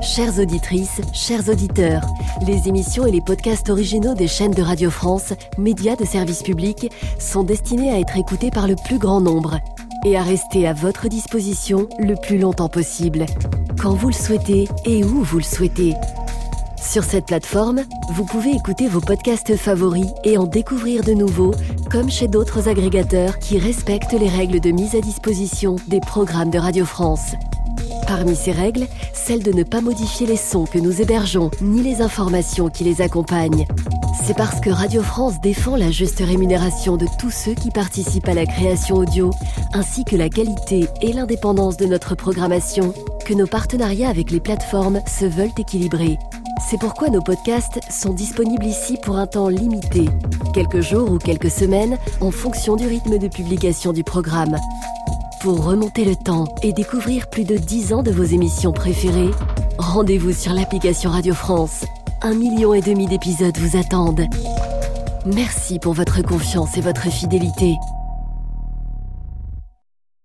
Chères auditrices, chers auditeurs, les émissions et les podcasts originaux des chaînes de Radio France, médias de service public, sont destinés à être écoutés par le plus grand nombre et à rester à votre disposition le plus longtemps possible, quand vous le souhaitez et où vous le souhaitez. Sur cette plateforme, vous pouvez écouter vos podcasts favoris et en découvrir de nouveaux, comme chez d'autres agrégateurs qui respectent les règles de mise à disposition des programmes de Radio France. Parmi ces règles, celle de ne pas modifier les sons que nous hébergeons, ni les informations qui les accompagnent. C'est parce que Radio France défend la juste rémunération de tous ceux qui participent à la création audio, ainsi que la qualité et l'indépendance de notre programmation, que nos partenariats avec les plateformes se veulent équilibrés. C'est pourquoi nos podcasts sont disponibles ici pour un temps limité, quelques jours ou quelques semaines, en fonction du rythme de publication du programme. Pour remonter le temps et découvrir plus de 10 ans de vos émissions préférées, rendez-vous sur l'application Radio France. Un million et demi d'épisodes vous attendent. Merci pour votre confiance et votre fidélité.